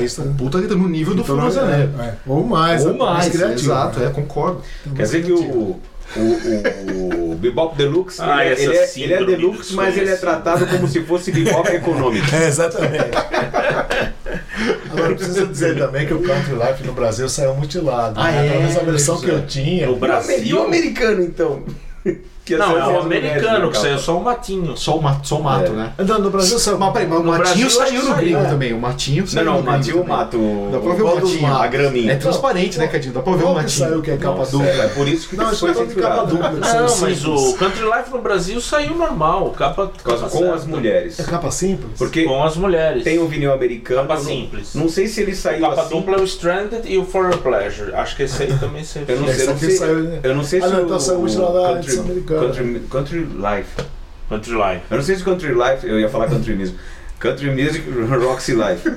Nelson que é um né? Puta guitarrista no nível do Então, Fumazaneira. é, é. Ou mais. Ou é mais, criativo, exato, né? é, concordo. Quer dizer que o, o, o, o Bebop Deluxe, Ah, ele, essa ele é, ele é deluxe, mas ele é tratado como se fosse Bebop econômico. É, exatamente. Agora, preciso dizer também que o Country Life no Brasil saiu mutilado. Ah, né? é? Talvez a versão que eu tinha. No Brasil? E o americano, então? Que Não, é essas o mulheres americano, que saiu capa. só o matinho. Só o, ma só o mato, É. né? Não, no Brasil saiu. Mas peraí, mas o No Matinho Brasil, saiu no gringo saiu. também. O Matinho Não, saiu não, no o Matinho também. mato. Dá pra ver o Matinho. A graminha. É transparente, né, Cadinho? Dá pra ver o Matinho. saiu que é capa dupla? É por isso que Não, foi de capa censurado. dupla. Não, mas simples. o Country Life no Brasil saiu normal. Capa, capa com as mulheres. É capa simples? Porque Com as mulheres. tem o vinil americano. Capa não- simples. Não sei se ele saiu Capa assim. dupla é o Stranded e o For a Pleasure. Acho que esse aí também saiu. Eu não sei, eu não aqui sei, saiu, né? eu não sei Ah, se não, o, então o country. Country, country Life. Country Life. Eu não sei se Country Life, eu ia falar Country Music. Country Music, Roxy Life.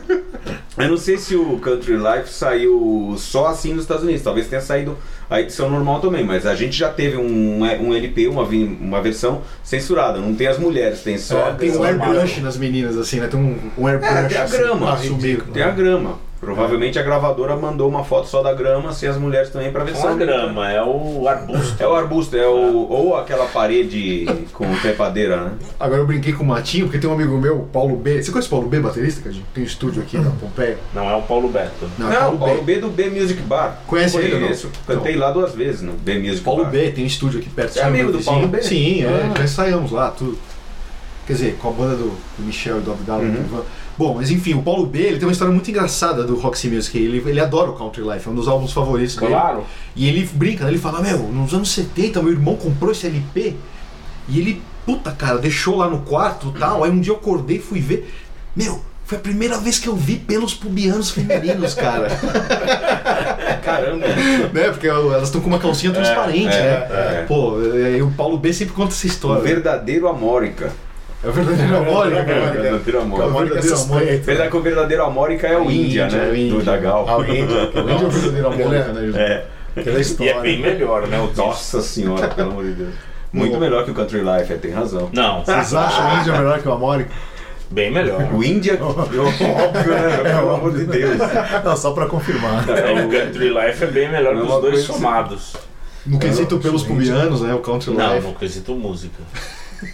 Eu não sei se o Country Life saiu só assim nos Estados Unidos. Talvez tenha saído a edição normal também, mas a gente já teve um, um LP, uma, uma versão censurada. Não tem as mulheres, tem só. É, Tem um airbrush nas meninas, assim, né? Tem um, um airbrush. É, tem a assim, grama. meio- Tem a grama. Provavelmente a gravadora mandou uma foto só da grama, sem as mulheres também pra Não versão. é grama, é o arbusto. É o arbusto, é o, ou aquela parede com trepadeira, né? Agora eu brinquei com o Matinho, porque tem um amigo meu, Paulo B. Você conhece o Paulo B, baterista, Cadinho? Tem um estúdio aqui na Pompeia. Não é o Paulo Beto. Não, Não, Paulo, Paulo B. B do B Music Bar. Conhece ele não? Conheço. Cantei lá duas vezes no B Music Paulo Bar. B tem um estúdio aqui perto. Você é amigo do Paulo B? Sim, é, Ah. já ensaiamos lá, tudo. Quer dizer, com a banda do, do Michel e do Abdala. Uhum. do Ivan. Bom, mas enfim, o Paulo B ele tem uma história muito engraçada do Roxy Music. Ele, ele adora o Country Life, é um dos álbuns favoritos dele. Claro. E ele brinca, né? ele fala, meu, nos anos 70 meu irmão comprou esse LP e ele, puta cara, deixou lá no quarto e tal. Aí um dia eu acordei e fui ver, meu, foi a primeira vez que eu vi pelos pubianos femininos, cara. Caramba. né? Porque elas estão com uma calcinha transparente, é, né? é. Pô, e o Paulo B sempre conta essa O história. verdadeiro Amórica. É o verdadeiro Amórica, O cara. verdadeiro Amórica. Mônica é verdadeiro suspeita. Verdade que o verdadeiro Amórica é o Índia, Índia, né? o Índia. Do Dagal. Ah, o Índia. O Índio é o verdadeiro Amórica, né? É. E história. é bem melhor, né? O. Nossa senhora, pelo amor de Deus. Muito melhor que o Country Life, é, tem razão. Não. Vocês acham o Índia melhor que o Amórica? Bem melhor. O Índia, óbvio, né? Pelo amor de Deus. Não, só pra confirmar. É, o Country Life é bem melhor Não que é os dois assim. somados. No quesito pelos pubianos, né? O Country Não, Life. no quesito música.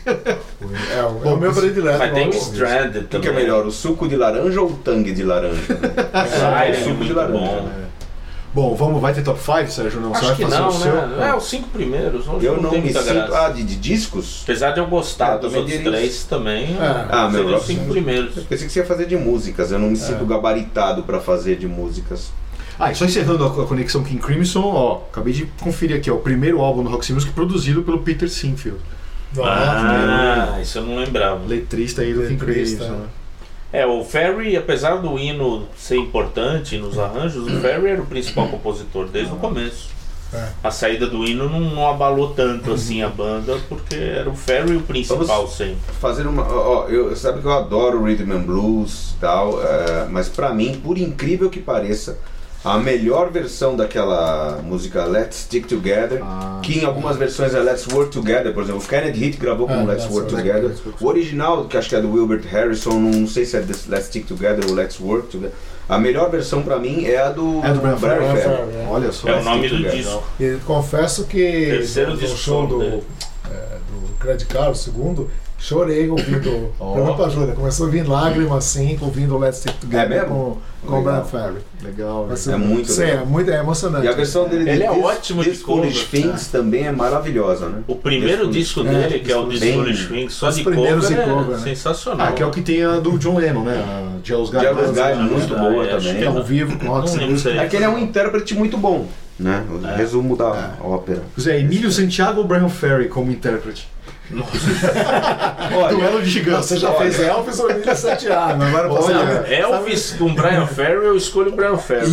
É, o, é o meu predileto. Mas tem o. Stranded O que, também. é melhor, o suco de laranja ou o tangue de laranja? Ah, o é suco muito de laranja. bom. né? Bom, vamos, vai ter top 5, Sérgio? Não, Você Acho vai que fazer não, o seu? né? É, os cinco primeiros. Hoje Eu não tem me sinto. graça. Ah, de, de discos? Apesar de eu gostar Eu dos também outros diria três também, É. Ah, meu, eu- os cinco primeiros. Eu pensei que você ia fazer de músicas, eu não me sinto gabaritado pra fazer de músicas. Ah, e só encerrando a, a conexão King Crimson, ó, acabei de conferir aqui, ó, o primeiro álbum do Roxy Music produzido pelo Peter Sinfield, Ah, isso eu não lembrava. letrista aí do Letrista. Né? É, o Ferry, apesar do hino ser importante nos arranjos, o Ferry era o principal compositor desde o começo. É. A saída do hino não, não abalou tanto assim a banda, porque era o Ferry o principal Vamos- sempre. Fazer uma. Ó, eu, sabe que eu adoro rhythm and blues e tal, é, mas pra mim, por incrível que pareça, a melhor versão daquela música Let's Stick Together, Ah. que em algumas versões é Let's Work Together, por exemplo, o Kennedy Heat gravou como Ah, Let's Let's Work Together. O original, que acho que é do Wilbert Harrison, não sei se é desse Let's Stick Together ou Let's Work Together. A melhor versão pra mim é a do, É do Brian Ferry. Ferry. Ferry, é. Olha só. É o nome do Together. disco. E confesso que Terceiro no, show do, dele. é, do Credit Card, o segundo, chorei ouvindo. Pergunta pra Júlia, começou a vir lágrimas assim, ouvindo Let's Stick Together É mesmo? com, com o. Brian Ferry. Legal, É muito Sim, legal. é muito é emocionante. E a versão dele de Ele é This- ótimo de cover. Things também é maravilhosa, né? O primeiro disco dele, é, que é o Foolish Things, só Os de primeiros cover, de cover, é né? sensacional. Ah, que é o que tem a do John Lennon, né? A Jealous Guy. Jealous Guy, muito boa acho também. ao vivo com Roxy É que ele é um intérprete muito bom, né? O É. resumo da ópera. Zé, Emílio Santiago ou Brian Ferry como intérprete? Olha, Duelo de gigantes. Você já fez Elvis ou Emília Santiago? Agora Olha, Elvis com Brian Ferry, eu escolho o Brian Ferry.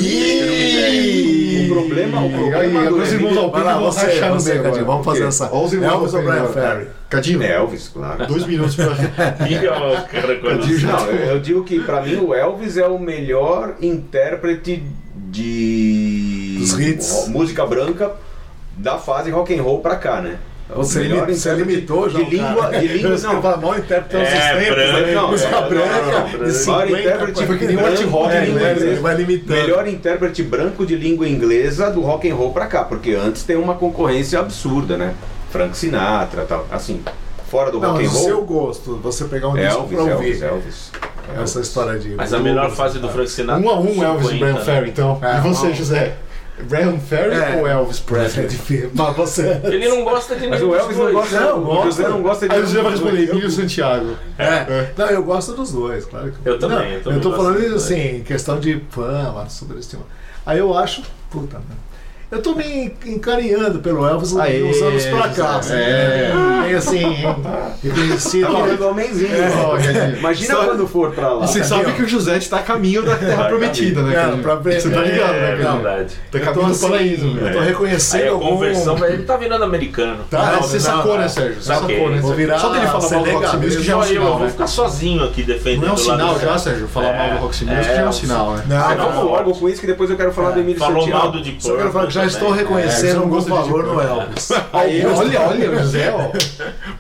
o problema, o E aí, problema do agora os irmãos Emílio- lá, vão você, rachar no meio Cadinho, vamos fazer essa. Olha os irmãos Elvis ou Alpine Brian. Ferry? Cadinho, É Elvis, claro. dois minutos pra. Cadinho já- Não, eu eu digo que pra mim o Elvis é o melhor intérprete de Dos hits. música branca da fase rock and roll pra cá, né? É o Você, melhor você limitou já. de língua, de língua Você não. fala mal intérprete aos É, tempos, branca, né? não, música é, branca, não, de branca. 50, Maior intérprete nem Rock língua inglês, ele vai limitando. Melhor intérprete branco de língua inglesa do rock and roll pra cá, porque antes tem uma concorrência absurda, né? Frank Sinatra, tal, assim, fora do Não, rock and o seu roll. gosto, você pegar um disco Elvis, pra Elvis, ouvir. Elvis. Essa história de. Mas a melhor fase do Frank Sinatra. Um a um, Elvis e 50, Brian né? Ferry, então. É, e você, um. José? Brian Ferry É. ou Elvis É Presley? difícil. Mas você. Ele não gosta de Mas nenhum o Elvis não gosta, Não, o gosta. José não gosta de Aí o José vai responder. Emílio Santiago. É. Não, eu gosto dos dois, claro que Eu também, Não, eu também tô gosto falando assim, questão de fama, superestima. Aí eu acho. Puta, né? Eu tô me encarinhando pelo Elvis Aê, uns anos pra cá. assim, é. né? Assim, reconhecido. Ó, Cadinho. Imagina Só- quando for pra lá. Você sabe que o José está a caminho da Terra Prometida, né? Cara, pra ver- Você tá ligado, É né, Cadinho? verdade. Tá Eu tô caminho do assim, paraíso, Eu velho. tô Aí reconhecendo a algum... conversão, mas ele tá virando americano. Tá, não, você não, sacou, não. né, Sérgio? Sacou, né? Vou virar Só dele falar mal do Roxy Music já é um Só eu, eu sinal, vou né? ficar sozinho aqui defendendo Não é um sinal já, Sérgio? Falar mal do Roxy Music já é um É, sinal, né? Não, vamos logo com isso que depois eu quero falar do Emílio Falou mal do Deep já estou também. É, você reconhecendo não algum valor no. Elvis. Aí, olha, olha, o José, ó.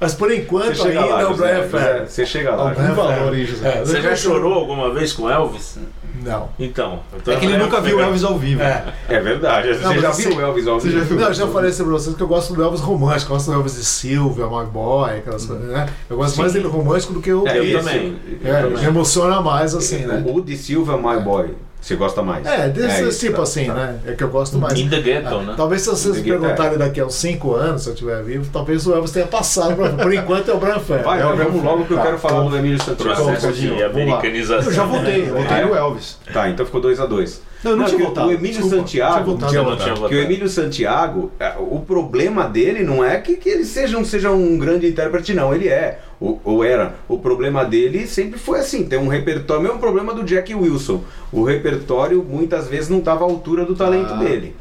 Mas por enquanto Você ainda lá, é o José, Brian Ferry. Você chega lá. Algum valor aí, José. É, Você já chorou alguma vez com Elvis? Não. Então. então É que ele nunca viu Elvis ao vivo. É. É verdade. Você Não, mas já assim, viu o Elvis ao você vivo? já viu? Não, eu já falei isso pra vocês que eu gosto do Elvis romântico, eu gosto do Elvis de Silvia, My Boy, aquelas coisas, né? Eu gosto mais dele romântico do que o. É, Eu esse- também. É, Eu também. me emociona mais assim, né? O de Silva, My Boy. Você gosta mais? É, desse isso, tipo tá, assim, tá. né? É que eu gosto mais. In the Ghetto, É, né? Talvez se vocês me Ghetto, perguntarem daqui a uns 5 anos, se eu estiver vivo, talvez o Elvis tenha passado. Pra... Por enquanto é o Brian. Vai, é o vamos logo que eu Tá. quero falar do Emílio Santiago. Processo de americanização. Eu já votei, eu votei Ah, é? no Elvis. Tá, então ficou 2x2. Não, eu não, tinha que votado. O Emílio Desculpa, Santiago. tinha votado. Eu não tinha Que o. Emílio Santiago, é, o problema dele não é que, que ele seja um, seja um grande intérprete, não. Ele é, ou, ou era. O problema dele sempre foi assim: tem um repertório. Mesmo problema do Jack Wilson. O repertório muitas vezes não estava à altura do talento Ah, dele.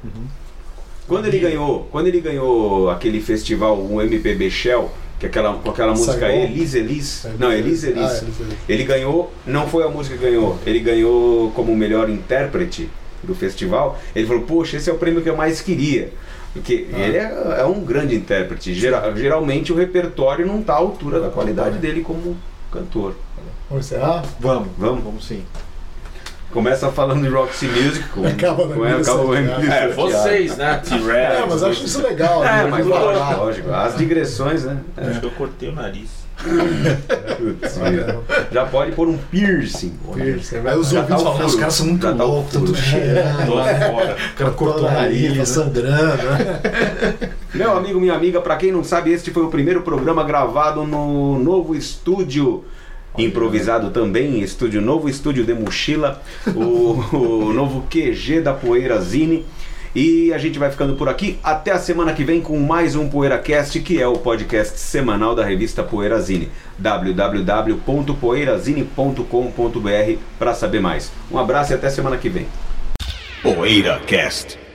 Quando ele ganhou, quando ele ganhou aquele festival, o MPB Shell, que é aquela, com aquela música Saigon? Elise Elise, É, não, Elise Ah, Elise, Elise Elise. ele ganhou, não foi a música que ganhou, ele ganhou como melhor intérprete do festival. Ele falou, poxa, esse é o prêmio que eu mais queria. Porque Ah. ele é, é um grande intérprete. Gera- geralmente o repertório não está à altura da qualidade dele como, cantor. Vamos encerrar? Vamos, Vamos? vamos sim. Começa falando de Roxy Music, com, Acaba na com Emílio acaba. Emílio É, vocês, né? T-Rex. É, mas acho isso legal. É, né? mas lógico, lógico. As digressões, né? Acho que eu cortei o nariz. Putz, já pode pôr um piercing. Piercing, Aí os tá o falam, "Ah, os caras são muito Já tá loucos, tá tudo furo." cheirando. Fora. O cara cortou o nariz, tá né? sangrando. né? Meu amigo, minha amiga, pra quem não sabe, este foi o primeiro programa gravado no novo estúdio. Improvisado também, estúdio novo, estúdio de mochila, o, o novo QG da Poeira Zine. E a gente vai ficando por aqui. Até a semana que vem com mais um PoeiraCast, que é o podcast semanal da revista Poeirazine. www.poeirazine.com.br para saber mais. Um abraço e até semana que vem. PoeiraCast.